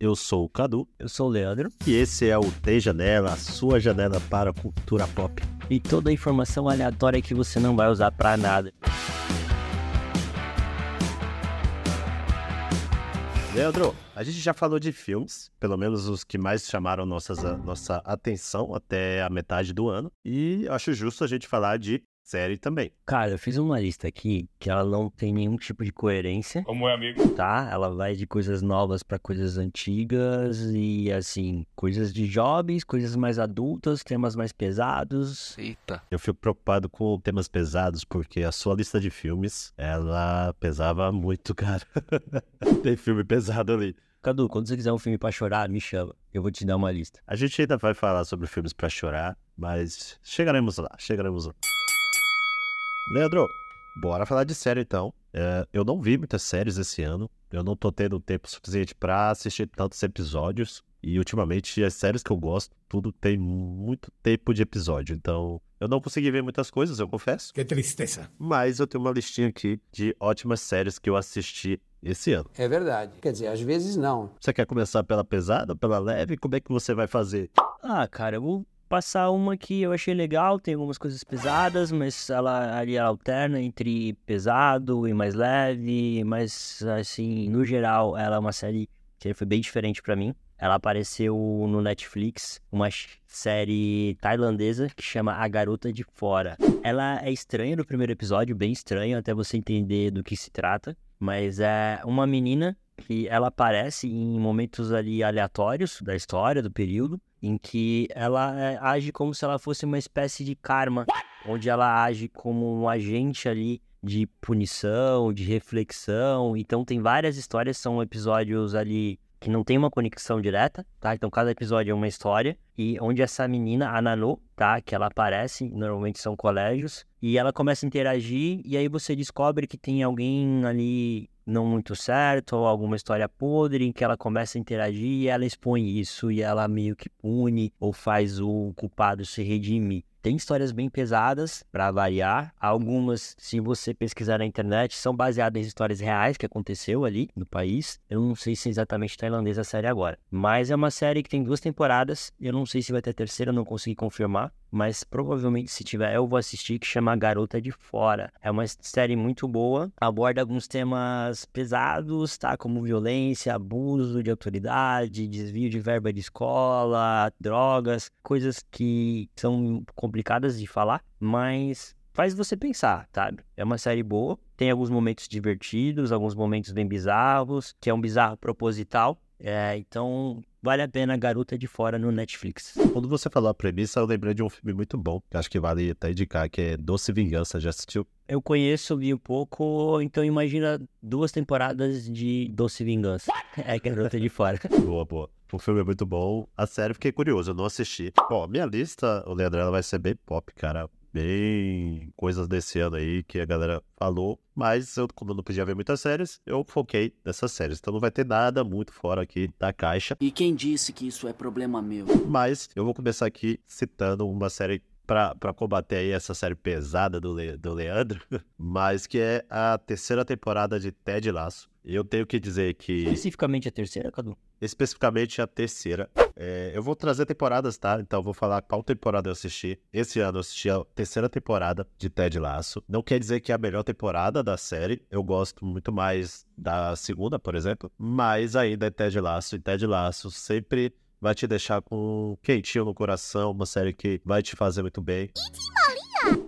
Eu sou o Cadu Eu sou o Leandro. e esse é o Tem Janela, a sua janela para a cultura pop. E toda a informação aleatória que você não vai usar pra nada. Leandro, a gente já falou de filmes, pelo menos os que mais chamaram nossas, a- nossa atenção até a metade do ano, e acho justo a gente falar de série também. Cara, eu fiz uma lista aqui que ela não tem nenhum tipo de coerência, Como é, amigo? tá? Ela vai de coisas novas pra coisas antigas e assim, coisas de jovens, coisas mais adultas, temas mais pesados. Eita. Eu fico preocupado com temas pesados, porque a sua lista de filmes, ela pesava muito, cara. Tem filme pesado ali. Cadu, quando você quiser um filme pra chorar, me chama. Eu vou te dar uma lista. A gente ainda vai falar sobre filmes pra chorar, mas chegaremos lá, chegaremos lá. Leandro, bora falar de série então. É, eu não vi muitas séries esse ano. Eu não tô tendo tempo suficiente pra assistir tantos episódios. E ultimamente as séries que eu gosto, tudo tem muito tempo de episódio. Então eu não consegui ver muitas coisas, eu confesso. Qué tristeza. Mas eu tenho uma listinha aqui de ótimas séries que eu assisti esse ano. É verdade. Quer dizer, às vezes não. Você quer começar pela pesada, pela leve? Como é que você vai fazer? Ah, cara, eu vou passar uma que eu achei legal, tem algumas coisas pesadas, mas ela ali ela alterna entre pesado e mais leve, mas assim, no geral, ela é uma série que foi bem diferente pra mim. Ela apareceu no Netflix, uma série tailandesa que chama A Garota de Fora. Ela é estranha no primeiro episódio, bem estranha até você entender do que se trata, mas é uma menina que ela aparece em momentos ali aleatórios da história, do período, em que ela é, age como se ela fosse uma espécie de karma, onde ela age como um agente ali de punição, de reflexão. Então tem várias histórias, são episódios ali que não tem uma conexão direta, tá? Então cada episódio é uma história e onde essa menina, a Nano, tá? Que ela aparece, normalmente são colégios, e ela começa a interagir e aí você descobre que tem alguém ali não muito certo, ou alguma história podre em que ela começa a interagir e ela expõe isso e ela meio que pune ou faz o culpado se redimir. Tem histórias bem pesadas, para variar. Algumas, se você pesquisar na internet, são baseadas em histórias reais que aconteceu ali no país. Eu não sei se é exatamente tailandesa a série agora. Mas é uma série que tem duas temporadas. Eu não sei se vai ter terceira, não consegui confirmar. Mas provavelmente, se tiver, eu vou assistir, que chama Garota de Fora. É uma série muito boa, aborda alguns temas pesados, tá? Como violência, abuso de autoridade, desvio de verba de escola, drogas, coisas que são complicadas de falar, mas faz você pensar, sabe? É uma série boa, tem alguns momentos divertidos, alguns momentos bem bizarros, que é um bizarro proposital. É, então vale a pena Garota de Fora no Netflix. Quando você falou a premissa, eu lembrei de um filme muito bom, que acho que vale até indicar, que é Doce Vingança. Já assistiu? Eu conheço, vi um pouco, então imagina duas temporadas de Doce Vingança. É Garota de Fora. Boa, boa. O filme é muito bom. A série, fiquei curioso, eu não assisti. Bom, minha lista, o Leandro, ela vai ser bem pop, cara. Bem coisas desse ano aí que a galera falou. Mas eu, como eu não podia ver muitas séries, eu foquei nessas séries. Então não vai ter nada muito fora aqui da caixa. E quem disse que isso é problema meu? Mas eu vou começar aqui citando uma série pra, pra combater aí essa série pesada do, Le- do Leandro, mas que é a terceira temporada de Ted Laço. Eu tenho que dizer que, Especificamente a terceira, Cadu? especificamente a terceira, é, eu vou trazer temporadas, tá? Então eu vou falar qual temporada eu assisti. Esse ano eu assisti a terceira temporada de Ted Laço. Não quer dizer que é a melhor temporada da série. Eu gosto muito mais da segunda, por exemplo. Mas ainda é Ted Laço. E Ted Laço sempre vai te deixar com um quentinho no coração, uma série que vai te fazer muito bem.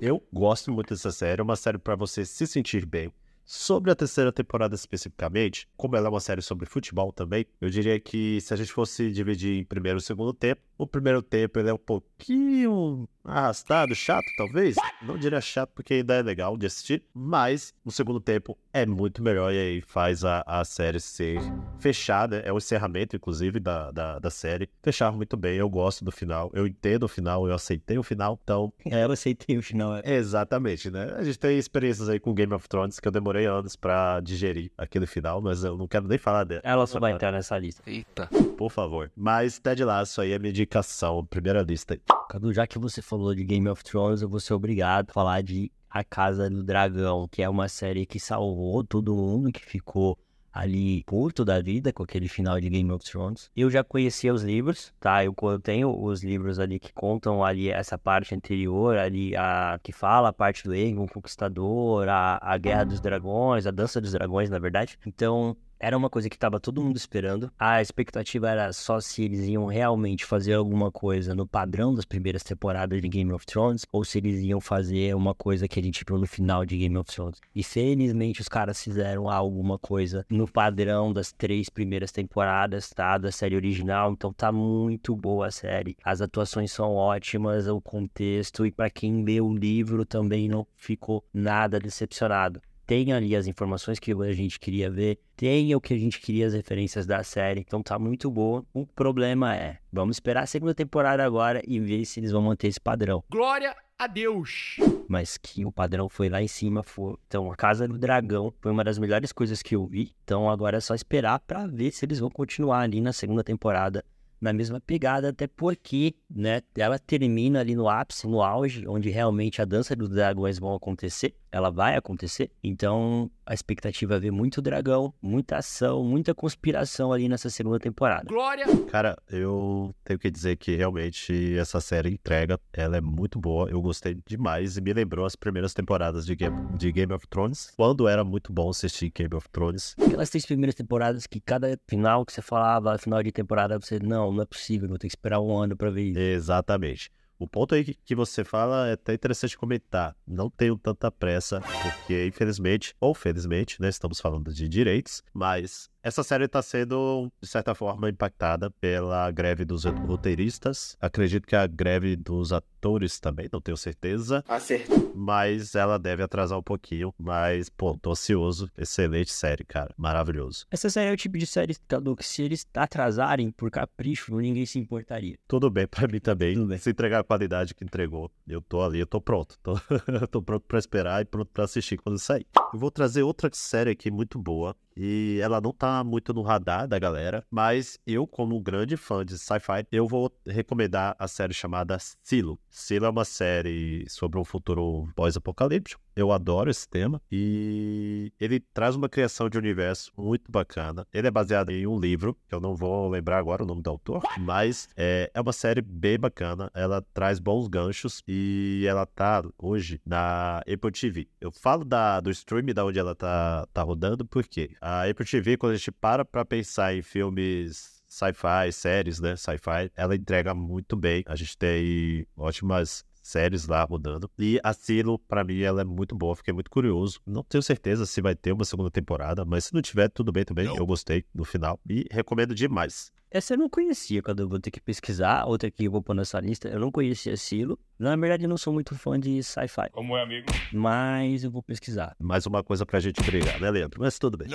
Eu gosto muito dessa série, é uma série para você se sentir bem. Sobre a terceira temporada especificamente, como ela é uma série sobre futebol também, eu diria que se a gente fosse dividir em primeiro e segundo tempo, o primeiro tempo ele é um pouquinho arrastado, chato talvez. Não diria chato porque ainda é legal de assistir, mas no segundo tempo é muito melhor e aí faz a, a série ser fechada. É o encerramento, inclusive, da, da, da série. Fechar muito bem, eu gosto do final, eu entendo o final, eu aceitei o final, então É, eu aceitei o final. é. Exatamente, né? A gente tem experiências aí com Game of Thrones que eu demorei anos pra digerir aquele final, mas eu não quero nem falar dela, Ela só vai entrar nessa lista. Eita. por favor. Mas Ted Lasso aí é minha indicação, primeira lista. Cadu, já que você falou de Game of Thrones, eu vou ser obrigado a falar de A Casa do Dragão, que é uma série que salvou todo mundo, que ficou ali puto da vida com aquele final de Game of Thrones. Eu já conhecia os livros, tá? Eu, eu tenho os livros ali que contam ali essa parte anterior, ali a que fala a parte do Aegon Conquistador, a, a Guerra dos Dragões, a Dança dos Dragões, na verdade. Então, era uma coisa que estava todo mundo esperando. A expectativa era só se eles iam realmente fazer alguma coisa no padrão das primeiras temporadas de Game of Thrones ou se eles iam fazer uma coisa que a gente viu no final de Game of Thrones. E felizmente os caras fizeram alguma coisa no padrão das três primeiras temporadas, tá? Da série original. Então tá muito boa a série. As atuações são ótimas, o contexto e para quem lê o livro também não ficou nada decepcionado tem ali as informações que a gente queria ver, tem o que a gente queria, as referências da série, então tá muito boa. O problema é, vamos esperar a segunda temporada agora e ver se eles vão manter esse padrão. Glória a Deus! Mas que o padrão foi lá em cima, foi. Então, a Casa do Dragão foi uma das melhores coisas que eu vi. Então, agora é só esperar para ver se eles vão continuar ali na segunda temporada na mesma pegada, até porque, né, ela termina ali no ápice, no auge, onde realmente a dança dos dragões vão acontecer, ela vai acontecer. Então, a expectativa é ver muito dragão, muita ação, muita conspiração ali nessa segunda temporada. Glória! Cara, eu tenho que dizer que realmente essa série entrega, ela é muito boa, eu gostei demais e me lembrou as primeiras temporadas de Game, de Game of Thrones, quando era muito bom assistir Game of Thrones. Aquelas três primeiras temporadas que cada final que você falava, final de temporada, você, não, não é possível, vou ter que esperar um ano pra ver isso. Exatamente. O ponto aí que você fala é até interessante comentar. Não tenho tanta pressa, porque infelizmente, ou felizmente, né, estamos falando de direitos, mas essa série está sendo, de certa forma, impactada pela greve dos roteiristas. Acredito que a greve dos atores também, não tenho certeza. Acertou. Mas ela deve atrasar um pouquinho. Mas, pô, tô ansioso. Excelente série, cara. Maravilhoso. Essa série é o tipo de série, Cadu, que se eles atrasarem por capricho, ninguém se importaria. Tudo bem pra mim também. Tudo bem. Se entregar a qualidade que entregou, eu tô ali, eu tô pronto. Tô, tô pronto pra esperar e pronto pra assistir quando sair. Eu vou trazer outra série aqui muito boa. E ela não tá muito no radar da galera, mas eu, como grande fã de sci-fi, eu vou recomendar a série chamada Silo. Silo é uma série sobre um futuro pós-apocalíptico. Eu adoro esse tema e ele traz uma criação de universo muito bacana. Ele é baseado em um livro, que eu não vou lembrar agora o nome do autor, mas é, é uma série bem bacana. Ela traz bons ganchos e ela tá hoje na Apple TV. Eu falo da, do stream da onde ela tá, tá rodando, porque a Apple TV, quando a gente para pra pensar em filmes sci-fi, séries, né, sci-fi, ela entrega muito bem. A gente tem ótimas séries lá rodando. E a Silo, pra mim, ela é muito boa. Fiquei muito curioso. Não tenho certeza se vai ter uma segunda temporada, mas se não tiver, tudo bem também. Eu gostei do final e recomendo demais. Essa eu não conhecia, quando eu vou ter que pesquisar. Outra que eu vou pôr nessa lista, eu não conhecia Silo. Na verdade, eu não sou muito fã de sci-fi, Como é, amigo? mas eu vou pesquisar. Mais uma coisa pra gente brigar, né, Leandro? Mas tudo bem.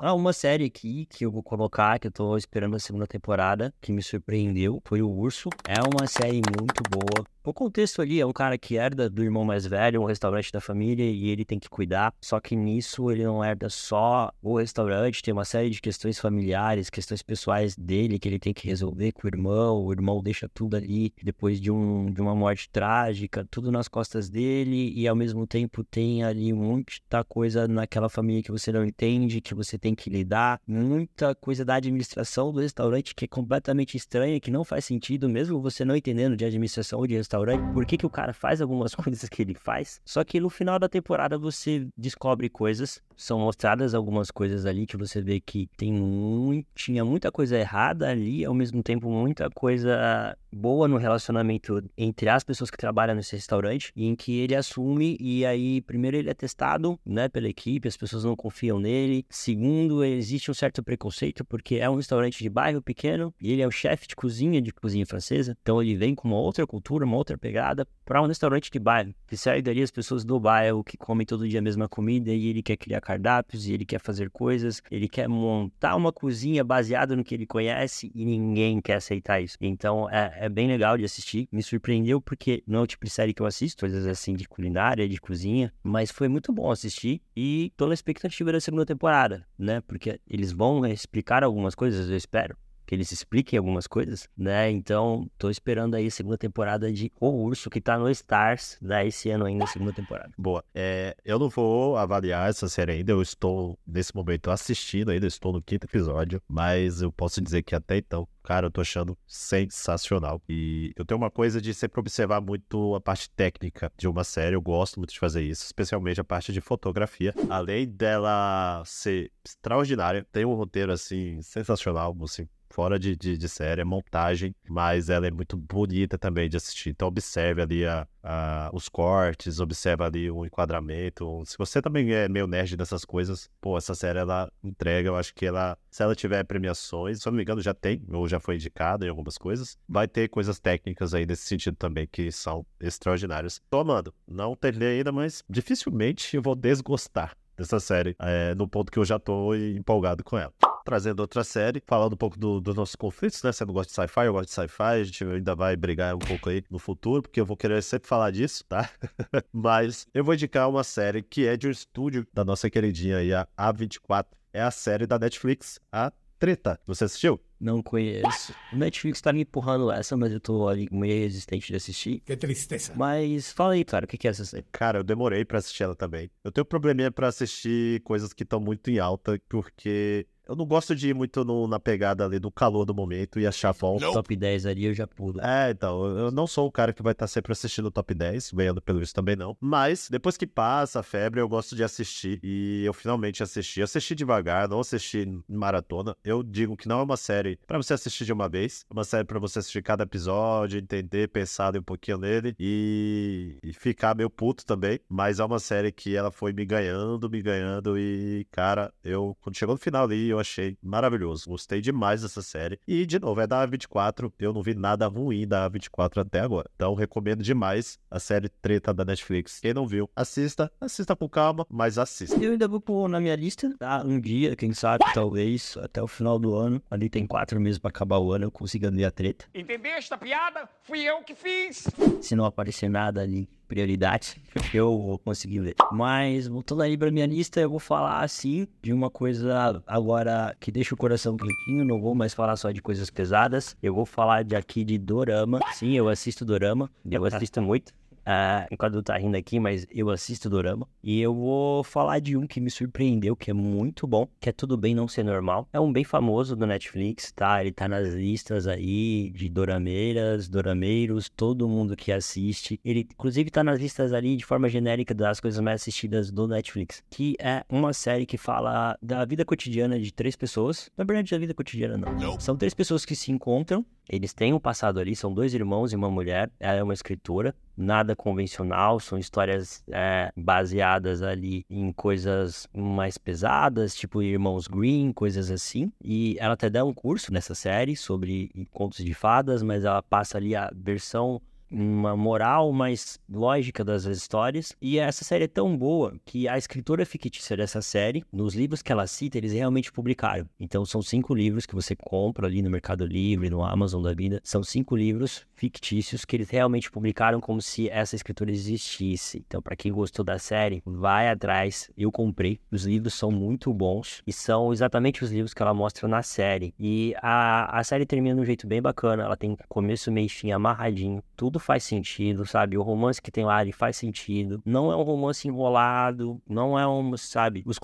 Ah, uma série aqui que eu vou colocar, que eu tô esperando a segunda temporada, que me surpreendeu, foi o Urso. É uma série muito boa. O contexto ali é um cara que herda do irmão mais velho, um restaurante da família, e ele tem que cuidar. Só que nisso ele não herda só o restaurante, tem uma série de questões familiares, questões pessoais dele que ele tem que resolver com o irmão. O irmão deixa tudo ali depois de, um, de uma morte trágica, tudo nas costas dele, e ao mesmo tempo tem ali muita coisa naquela família que você não entende, que você tem que lidar, muita coisa da administração do restaurante que é completamente estranha, que não faz sentido, mesmo você não entendendo de administração ou de restaurante, por que, que o cara faz algumas coisas que ele faz. Só que no final da temporada você descobre coisas, são mostradas algumas coisas ali que você vê que tem muito, tinha muita coisa errada ali, ao mesmo tempo muita coisa boa no relacionamento entre as pessoas que trabalham nesse restaurante, em que ele assume e aí primeiro ele é testado, né, pela equipe, as pessoas não confiam nele. Segundo, existe um certo preconceito porque é um restaurante de bairro pequeno e ele é o chefe de cozinha de cozinha francesa, então ele vem com uma outra cultura, uma outra pegada para um restaurante de bairro, que serve dali as pessoas do bairro que comem todo dia a mesma comida e ele quer criar cardápios e ele quer fazer coisas, ele quer montar uma cozinha baseada no que ele conhece e ninguém quer aceitar isso. Então é, é bem legal de assistir, me surpreendeu porque não é o tipo de série que eu assisto, coisas assim de culinária, de cozinha, mas foi muito bom assistir e tô na expectativa da segunda temporada, né? Porque eles vão explicar algumas coisas, eu espero. Que eles expliquem algumas coisas, né? Então, tô esperando aí a segunda temporada de O Urso, que tá no Stars, né? Esse ano ainda, a segunda temporada. Boa. É, eu não vou avaliar essa série ainda, eu estou, nesse momento, assistindo ainda, estou no quinto episódio, mas eu posso dizer que até então, cara, eu tô achando sensacional. E eu tenho uma coisa de sempre observar muito a parte técnica de uma série, eu gosto muito de fazer isso, especialmente a parte de fotografia. Além dela ser extraordinária, tem um roteiro, assim, sensacional, assim, fora de, de, de, série, é montagem, mas ela é muito bonita também de assistir. Então observe ali a, a, os cortes, observe ali o enquadramento. Se você também é meio nerd dessas coisas, pô, essa série ela entrega, eu acho que ela, se ela tiver premiações, se eu não me engano já tem, ou já foi indicada em algumas coisas, vai ter coisas técnicas aí nesse sentido também que são extraordinárias. Tô amando, não terminei ainda, mas dificilmente eu vou desgostar dessa série, é, no ponto que eu já tô empolgado com ela trazendo outra série, falando um pouco do, dos nossos conflitos, né? Você não gosta de sci-fi, eu gosto de sci-fi, a gente ainda vai brigar um pouco aí no futuro, porque eu vou querer sempre falar disso, tá? Mas eu vou indicar uma série que é de um estúdio da nossa queridinha aí, a A24. É a série da Netflix, a Treta. Você assistiu? Não conheço. O Netflix tá me empurrando essa, mas eu tô ali meio resistente de assistir. Que tristeza. Mas fala aí, cara, o que é essa série? Cara, eu demorei pra assistir ela também. Eu tenho um probleminha pra assistir coisas que estão muito em alta, porque eu não gosto de ir muito no, na pegada ali do calor do momento e achar bom. Top 10 ali eu já pulo. É, então, eu não sou o cara que vai estar sempre assistindo o top 10, ganhando pelo isso também não. Mas, depois que passa a febre, eu gosto de assistir. E eu finalmente assisti. Assisti devagar, não assisti em maratona. Eu digo que não é uma série para você assistir de uma vez. É uma série para você assistir cada episódio, entender, pensar um pouquinho nele e... e ficar meio puto também. Mas é uma série que ela foi me ganhando, me ganhando. E, cara, eu, quando chegou no final ali, eu achei maravilhoso. Gostei demais dessa série. E, de novo, é da A24. Eu não vi nada ruim da A24 até agora. Então, recomendo demais a série Treta da Netflix. Quem não viu, assista. Assista com calma, mas assista. Eu ainda vou pôr na minha lista, tá? Um dia, quem sabe, talvez, até o final do ano. Ali tem quatro meses pra acabar o ano, eu consiga ler a treta. Entendeste a piada? Fui eu que fiz. Se não aparecer nada ali prioridade, eu vou conseguir ler. Mas, voltando aí pra minha lista, eu vou falar, assim, de uma coisa agora que deixa o coração quentinho, não vou mais falar só de coisas pesadas. Eu vou falar de aqui de Dorama. Sim, eu assisto Dorama, eu assisto muito. Uh, enquanto tá rindo aqui, mas eu assisto Dorama. E eu vou falar de um que me surpreendeu, que é muito bom, que é Tudo Bem Não Ser Normal. É um bem famoso do Netflix, tá? Ele tá nas listas aí de dorameiras, dorameiros, todo mundo que assiste. Ele, inclusive, tá nas listas ali de forma genérica das coisas mais assistidas do Netflix. Que é uma série que fala da vida cotidiana de três pessoas. Na verdade, da vida cotidiana não. São três pessoas que se encontram eles têm um passado ali, são dois irmãos e uma mulher. Ela é uma escritora, nada convencional, são histórias é, baseadas ali em coisas mais pesadas, tipo Irmãos Green, coisas assim. E ela até dá um curso nessa série sobre contos de fadas, mas ela passa ali a versão uma moral mais lógica das histórias. E essa série é tão boa que a escritora fictícia dessa série, nos livros que ela cita, eles realmente publicaram. Então são cinco livros que você compra ali no Mercado Livre, no Amazon da vida. São cinco livros fictícios que eles realmente publicaram como se essa escritora existisse. Então, para quem gostou da série, vai atrás. Eu comprei. Os livros são muito bons e são exatamente os livros que ela mostra na série. E a, a série termina de um jeito bem bacana. Ela tem começo, meio e fim amarradinho. Tudo faz sentido, sabe? O romance que tem lá, ele faz sentido. Não é um romance enrolado, não é um, sabe? Os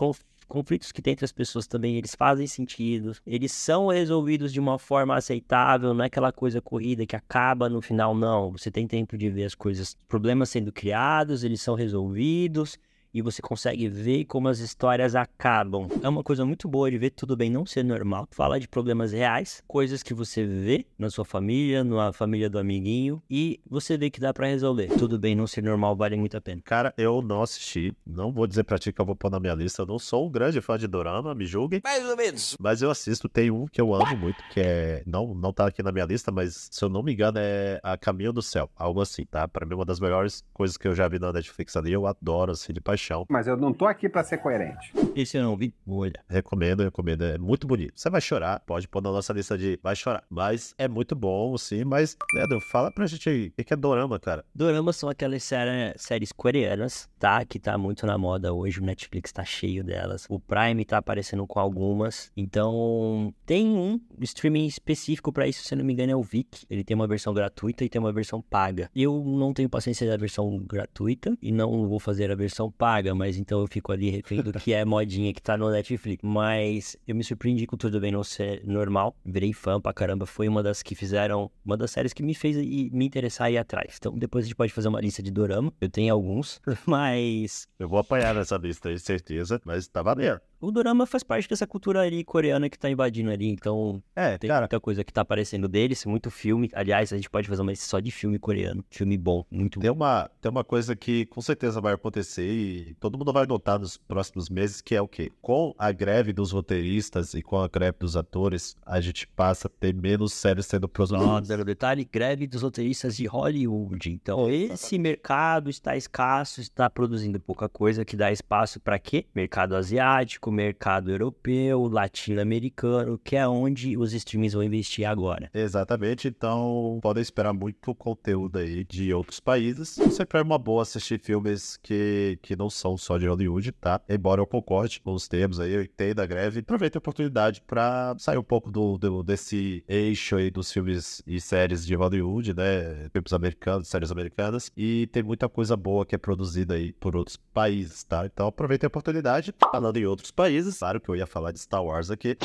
conflitos que tem entre as pessoas também, eles fazem sentido. Eles são resolvidos de uma forma aceitável, não é aquela coisa corrida que acaba no final, não. Você tem tempo de ver as coisas, problemas sendo criados, eles são resolvidos e você consegue ver como as histórias acabam. É uma coisa muito boa de ver tudo bem não ser normal. Fala de problemas reais, coisas que você vê na sua família, na família do amiguinho e você vê que dá para resolver. Tudo bem não ser normal vale muito a pena. Cara, eu não assisti, não vou dizer pra ti que eu vou pôr na minha lista. Eu não sou um grande fã de dorama, me julguem. Mais ou menos. Mas eu assisto, tem um que eu amo muito, que é não não tá aqui na minha lista, mas se eu não me engano é A Caminho do Céu, algo assim, tá? Para mim uma das melhores coisas que eu já vi na Netflix ali, eu adoro assim de paixão paixão. Mas eu não tô aqui pra ser coerente. Esse eu não vi. Vou olhar. Recomendo, recomendo. É muito bonito. Você vai chorar, pode pôr na nossa lista de vai chorar. Mas é muito bom, sim. Mas, Leandro, fala pra gente aí. O que é dorama, cara? Doramas são aquelas série- séries coreanas, tá? Que tá muito na moda hoje. O Netflix tá cheio delas. O Prime tá aparecendo com algumas. Então, tem um streaming específico pra isso, se eu não me engano, é o Viki. Ele tem uma versão gratuita e tem uma versão paga. Eu não tenho paciência da versão gratuita e não vou fazer a versão paga, mas então eu fico ali refém do que é modinha que tá no Netflix. Mas eu me surpreendi com Tudo Bem Não Ser Normal. Virei fã pra caramba. Foi uma das que fizeram, uma das séries que me fez me interessar a ir atrás. Então depois a gente pode fazer uma lista de dorama. Eu tenho alguns, mas Eu vou apanhar nessa lista aí, certeza. Mas tá valendo. O dorama faz parte dessa cultura ali coreana que tá invadindo ali. Então É, tem cara, muita coisa que tá aparecendo deles, muito filme. Aliás, a gente pode fazer uma só de filme coreano. Filme bom, muito Tem uma, tem uma coisa que com certeza vai acontecer e todo mundo vai notar nos próximos meses, que é o quê? Com a greve dos roteiristas e com a greve dos atores, a gente passa a ter menos séries sendo produzidas. Zero detalhe, greve dos roteiristas de Hollywood. Então, esse mercado está escasso, está produzindo pouca coisa, que dá espaço para quê? Mercado asiático, mercado europeu, latino-americano, que é onde os streamings vão investir agora. Exatamente, então podem esperar muito conteúdo aí de outros países. Sempre é uma boa assistir filmes que, que não são só de Hollywood, tá? Embora eu concorde com os termos aí, eu entendo a greve. Aproveite a oportunidade pra sair um pouco do, do- desse eixo aí dos filmes e séries de Hollywood, né? Filmes americanos, séries americanas. E tem muita coisa boa que é produzida aí por outros países, tá? Então aproveite a oportunidade. Falando em outros países, claro que eu ia falar de Star Wars aqui,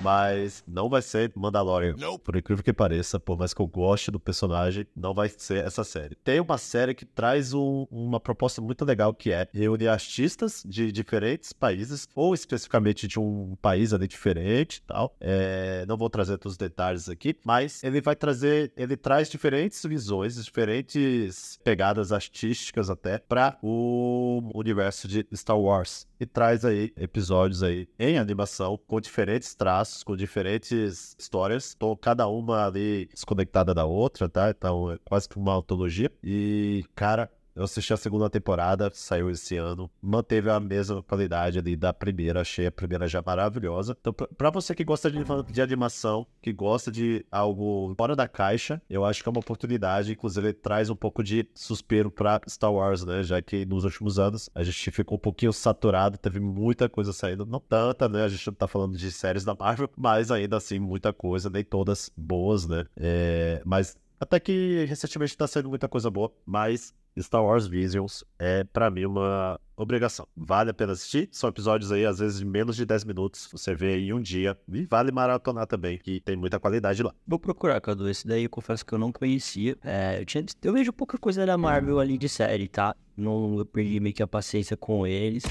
mas não vai ser Mandalorian. Por incrível que pareça, por mais que eu goste do personagem, não vai ser essa série. Tem uma série que traz um- uma proposta muito legal que é reunir artistas de diferentes países, ou especificamente de um país ali diferente e tal. É, não vou trazer todos os detalhes aqui, mas ele vai trazer, ele traz diferentes visões, diferentes pegadas artísticas até para o universo de Star Wars e traz aí episódios aí em animação com diferentes traços, com diferentes histórias, então cada uma ali desconectada da outra, tá? Então é quase que uma antologia e cara eu assisti a segunda temporada, saiu esse ano, manteve a mesma qualidade ali da primeira, achei a primeira já maravilhosa. Então, pra você que gosta de, de animação, que gosta de algo fora da caixa, eu acho que é uma oportunidade. Inclusive, ele traz um pouco de suspiro pra Star Wars, né? Já que nos últimos anos a gente ficou um pouquinho saturado, teve muita coisa saindo, não tanta, né? A gente não tá falando de séries da Marvel, mas ainda assim, muita coisa, nem todas boas, né? É, mas até que recentemente tá saindo muita coisa boa, mas Star Wars Visions é pra mim uma obrigação. Vale a pena assistir. São episódios aí, às vezes, de menos de 10 minutos. Você vê em um dia. E vale maratonar também, que tem muita qualidade lá. Vou procurar, Cadu. Esse daí eu confesso que eu não conhecia. É, eu, tinha, eu vejo pouca coisa da Marvel ali de série, tá? Não eu perdi meio que a paciência com eles.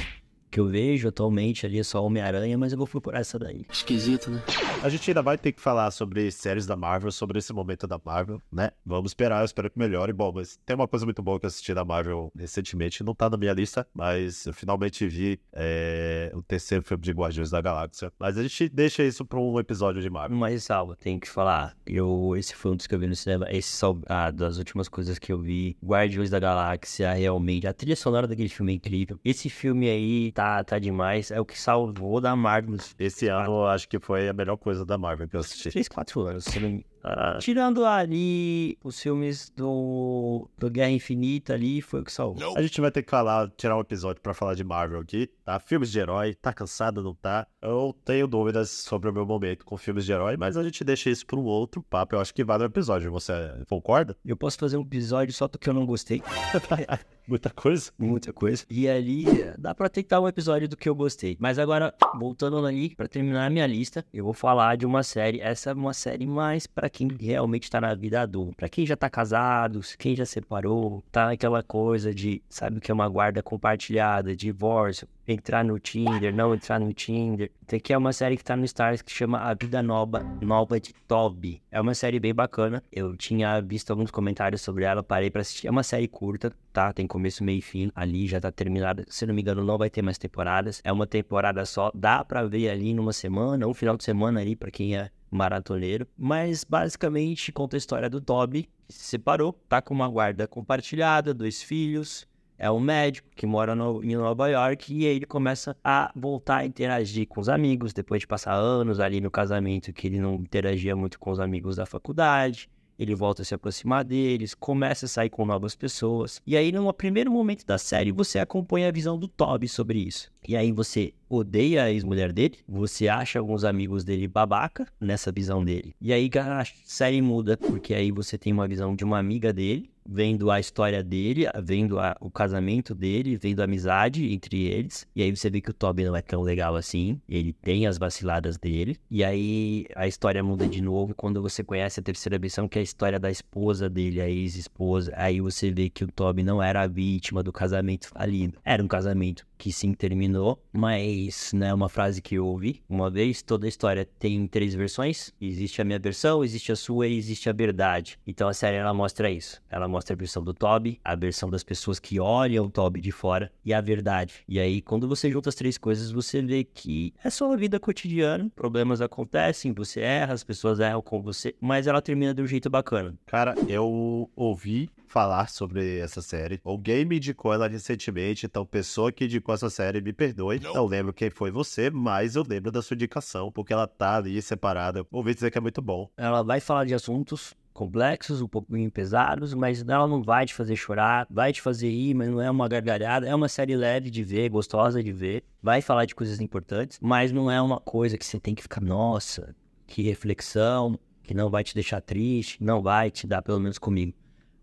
Que eu vejo atualmente ali é só Homem-Aranha, mas eu vou procurar essa daí. Esquisito, né? A gente ainda vai ter que falar sobre séries da Marvel, sobre esse momento da Marvel, né? Vamos esperar, eu espero que melhore. Bom, mas tem uma coisa muito boa que eu assisti da Marvel recentemente, não tá na minha lista, mas eu finalmente vi é, o terceiro filme de Guardiões da Galáxia. Mas a gente deixa isso pra um episódio de Marvel. Uma ressalva, tenho que falar. Eu, esse foi um dos que eu vi no cinema. Esse só ah, das últimas coisas que eu vi. Guardiões da Galáxia, realmente. A trilha sonora daquele filme é incrível. Esse filme aí tá, tá demais. É o que salvou da Marvel Esse ano eu acho que foi a melhor coisa da Marvel que eu assisti. 3, 4 anos. se não me- Ah, tirando ali os filmes do, do Guerra Infinita ali, foi o que salvou. A gente vai ter que falar, tirar um episódio pra falar de Marvel aqui, tá? Filmes de herói, tá cansado, não tá? Eu tenho dúvidas sobre o meu momento com filmes de herói, mas a gente deixa isso pra um outro papo. Eu acho que vale o episódio. Você concorda? Eu posso fazer um episódio só do que eu não gostei. Muita coisa. muita coisa. E ali dá pra tentar um episódio do que eu gostei. Mas agora, voltando ali, pra terminar a minha lista, eu vou falar de uma série. Essa é uma série mais pra quem realmente tá na vida adulta. Pra quem já tá casado, quem já separou, tá naquela coisa de, sabe o que é uma guarda compartilhada, divórcio, entrar no Tinder, não entrar no Tinder. Tem que é uma série que tá no Stars que chama A Vida Nova, Nova de Toby. É uma série bem bacana. Eu tinha visto alguns comentários sobre ela, parei pra assistir. É uma série curta, tá? Tem começo, meio e fim. Ali já tá terminada. Se não me engano, não vai ter mais temporadas. É uma temporada só. Dá pra ver ali numa semana, um final de semana ali pra quem é maratoneiro. Mas basicamente conta a história do Toby, que se separou, tá com uma guarda compartilhada, dois filhos. É um médico que mora no, em Nova York e ele começa a voltar a interagir com os amigos depois de passar anos ali no casamento que ele não interagia muito com os amigos da faculdade. Ele volta a se aproximar deles, começa a sair com novas pessoas. E aí, no primeiro momento da série, você acompanha a visão do Toby sobre isso. E aí você odeia a ex-mulher dele, você acha alguns amigos dele babaca nessa visão dele. E aí a série muda, porque aí você tem uma visão de uma amiga dele, vendo a história dele, vendo a, o casamento dele, vendo a amizade entre eles. E aí você vê que o Toby não é tão legal assim. Ele tem as vaciladas dele. E aí a história muda de novo quando você conhece a terceira versão, que é a história da esposa dele, a ex-esposa. Aí você vê que o Toby não era a vítima do casamento falido. Era um casamento que sim terminou, mas né, uma frase que eu ouvi uma vez, toda a história tem três versões, existe a minha versão, existe a sua e existe a verdade. Então a série ela mostra isso. Ela mostra a versão do Toby, a versão das pessoas que olham o Toby de fora e a verdade. E aí quando você junta as três coisas, você vê que é só a vida cotidiana, problemas acontecem, você erra, as pessoas erram com você, mas ela termina de um jeito bacana. Cara, eu ouvi falar sobre essa série. Alguém me indicou ela recentemente, então pessoa que indicou essa série, me perdoe. Não, não lembro quem foi você, mas eu lembro da sua indicação, porque ela tá ali separada. Ouvi dizer que é muito bom. Ela vai falar de assuntos complexos, um pouquinho pesados, mas ela não vai te fazer chorar, vai te fazer rir, mas não é uma gargalhada. É uma série leve de ver, gostosa de ver. Vai falar de coisas importantes, mas não é uma coisa que você tem que ficar, nossa, que reflexão, que não vai te deixar triste, não vai te dar, pelo menos comigo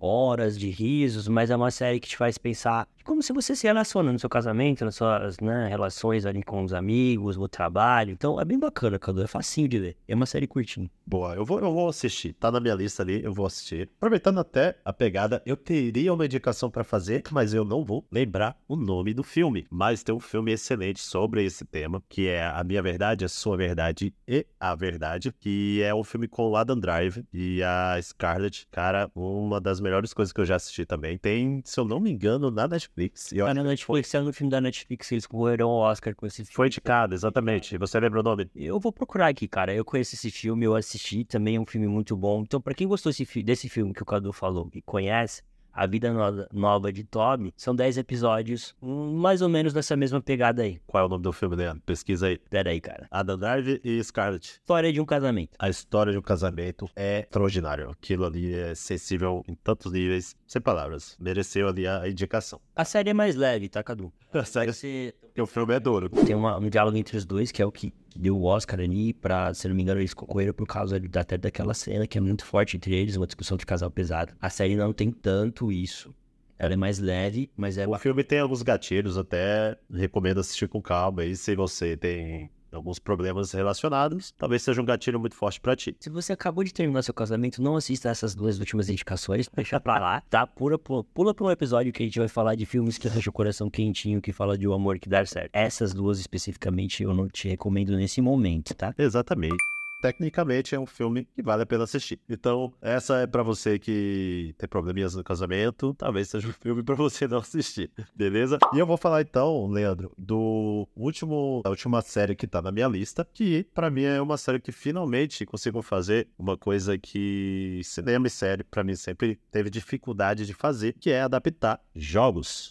horas de risos, mas é uma série que te faz pensar como se você se relaciona no seu casamento, nas suas né, relações ali com os amigos, no trabalho. Então é bem bacana, Cadu. É facinho de ver. É uma série curtinha. Boa, eu vou, eu vou assistir. Tá na minha lista ali, eu vou assistir. Aproveitando até a pegada, eu teria uma indicação para fazer, mas eu não vou lembrar o nome do filme. Mas tem um filme excelente sobre esse tema, que é A Minha Verdade, A Sua Verdade e A Verdade, que é um filme com o Adam Drive e a Scarlett. Cara, uma das melhores coisas que eu já assisti também. Tem, se eu não me engano, na Netflix. E eu... na Netflix, é no filme da Netflix, eles concorreram ao Oscar com esse filme. Foi indicado, exatamente. Você lembra o nome? Eu vou procurar aqui, cara. Eu conheço esse filme, eu assisti, também é um filme muito bom. Então, para quem gostou desse filme que o Cadu falou e conhece, a Vida Nova de Toby, são 10 episódios, mais ou menos nessa mesma pegada aí. Qual é o nome do filme, Leandro? Pesquisa aí. Pera aí, cara. Adam Drive e Scarlett. História de um casamento. A história de um casamento é extraordinário. Aquilo ali é sensível em tantos níveis, sem palavras. Mereceu ali a indicação. A série é mais leve, tá, Cadu? A série... Você... Porque o filme é duro. Tem uma, um diálogo entre os dois, que é o que deu o Oscar ali pra, se não me engano, eles concorreram por causa até daquela cena que é muito forte entre eles, uma discussão de casal pesado. A série não tem tanto isso. Ela é mais leve, mas é. O filme tem alguns gatilhos, até recomendo assistir com calma. E se você tem alguns problemas relacionados, talvez seja um gatilho muito forte para ti. Se você acabou de terminar seu casamento, não assista essas duas últimas indicações, deixa pra lá, tá? Pula, pula, pula pra um episódio que a gente vai falar de filmes que deixam o coração quentinho, que fala de um amor que dá certo. Essas duas especificamente eu não te recomendo nesse momento, tá? Exatamente tecnicamente é um filme que vale a pena assistir. Então, essa é para você que tem probleminhas no casamento, talvez seja um filme para você não assistir, beleza? E eu vou falar então, Leandro, do último, da última série que tá na minha lista, que para mim é uma série que finalmente consigo fazer uma coisa que cinema e série para mim sempre teve dificuldade de fazer, que é adaptar jogos.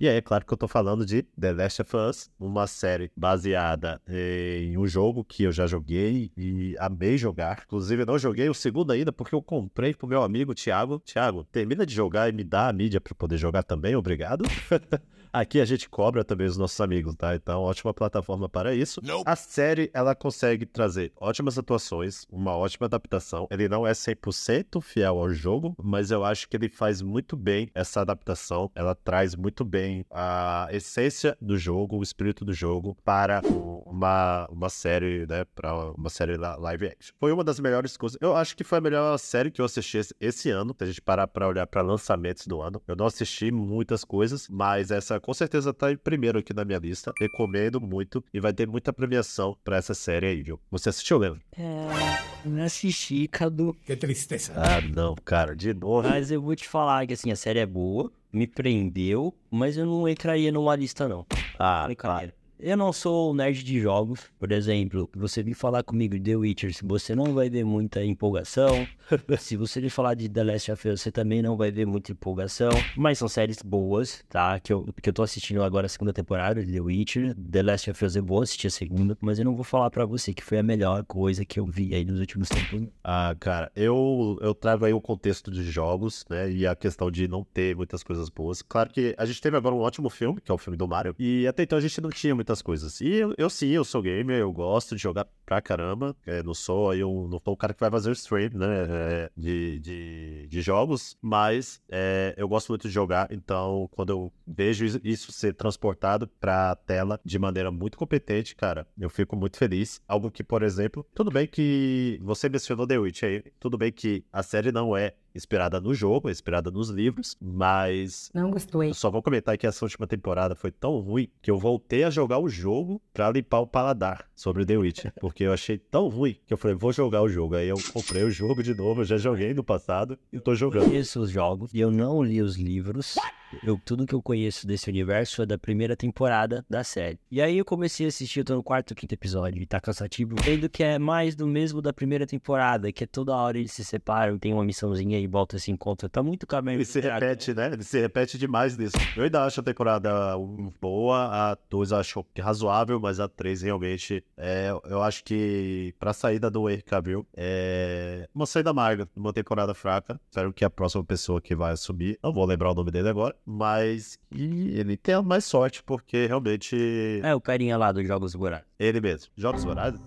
E aí, é claro que eu tô falando de The Last of Us, uma série baseada em um jogo que eu já joguei e amei jogar. Inclusive, eu não joguei o segundo ainda porque eu comprei pro meu amigo Thiago. Thiago, termina de jogar e me dá a mídia para poder jogar também, obrigado. Aqui a gente cobra também os nossos amigos, tá? Então, ótima plataforma para isso. Não. A série, ela consegue trazer ótimas atuações, uma ótima adaptação. Ele não é 100% fiel ao jogo, mas eu acho que ele faz muito bem essa adaptação. Ela traz muito bem a essência do jogo, o espírito do jogo para uma, uma série, né? Para uma série live action. Foi uma das melhores coisas. Eu acho que foi a melhor série que eu assisti esse ano. Se a gente parar para olhar para lançamentos do ano, eu não assisti muitas coisas, mas essa com certeza tá em primeiro aqui na minha lista. Recomendo muito e vai ter muita premiação para essa série aí, viu? Você assistiu, Leandro? É, não assisti, Cadu. Que tristeza. Ah, não, cara, de novo. Mas eu vou te falar que assim, a série é boa, me prendeu, mas eu não entraria numa lista, não. Ah, claro. Eu não sou nerd de jogos, por exemplo, você vir falar comigo de The Witcher, você não vai ver muita empolgação. se você vir falar de The Last of Us, você também não vai ver muita empolgação. Mas são séries boas, tá? Que eu, que eu tô assistindo agora a segunda temporada de The Witcher. The Last of Us é bom assistir a segunda, mas eu não vou falar pra você que foi a melhor coisa que eu vi aí nos últimos tempos. Ah, cara, eu, eu trago aí o contexto de jogos, né? E a questão de não ter muitas coisas boas. Claro que a gente teve agora um ótimo filme, que é o filme do Mario. E até então a gente não tinha muitas coisas. E eu, eu sim, eu sou gamer, eu gosto de jogar pra caramba. É, não sou um, não sou o cara que vai fazer stream, né? é, de, de, de jogos, mas é, eu gosto muito de jogar. Então, quando eu vejo isso ser transportado pra tela de maneira muito competente, cara, eu fico muito feliz. Algo que, por exemplo, tudo bem que você mencionou The Witch aí, tudo bem que a série não é inspirada no jogo, é inspirada nos livros, mas Não gostei. eu só vou comentar que essa última temporada foi tão ruim que eu voltei a jogar o jogo pra limpar o paladar sobre The Witcher. Porque eu achei tão ruim que eu falei, vou jogar o jogo. Aí eu comprei o jogo de novo, eu já joguei no passado e tô jogando. conheço os jogos e eu não li os livros. Eu, tudo que eu conheço desse universo é da primeira temporada da série. E aí eu comecei a assistir, eu tô no quarto quinto episódio e tá cansativo. Vendo que é mais do mesmo da primeira temporada, que é toda hora eles se separam, tem uma missãozinha e volta se encontra. Tá muito caminho. Ele se repete, né? Ele se repete demais nisso. Eu ainda acho a temporada 1 boa, a 2 eu acho razoável, mas a 3 realmente é, eu acho que pra saída do Henry Cavill é uma saída amarga, uma temporada fraca. Espero que a próxima pessoa que vai assumir, não vou lembrar o nome dele agora, mas que ele tenha mais sorte, porque realmente É, o carinha lá dos Jogos Vorazes. ele mesmo. Jogos Vorazes?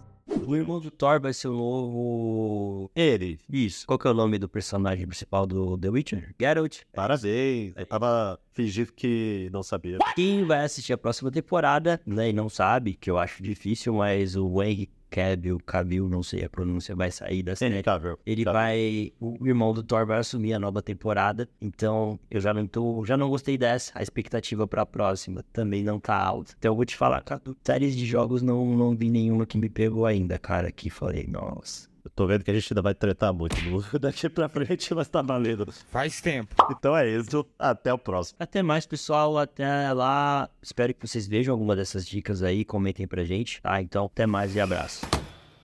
O irmão do Thor vai ser o novo... Ele. Isso. Qual que é o nome do personagem principal do The Witcher? Geralt. Parabéns. Eu tava fingindo que não sabia. Quem vai assistir a próxima temporada, né, e não sabe, que eu acho difícil, mas o Henry Cavill, Cavill, não sei a pronúncia, vai sair da série. Cavill. Ele Cavill. vai, o irmão do Thor vai assumir a nova temporada, então eu já não tô, já não gostei dessa, a expectativa pra próxima também não tá alta. Então eu vou te falar, cara, séries de jogos não, não vi nenhuma que me pegou ainda, cara, que falei, nossa. Eu tô vendo que a gente ainda vai tretar muito no- daqui pra frente, mas tá valendo. Faz tempo. Então é isso. Até o próximo. Até mais, pessoal. Até lá. Espero que vocês vejam alguma dessas dicas aí. Comentem pra gente, tá? Então, até mais e abraço.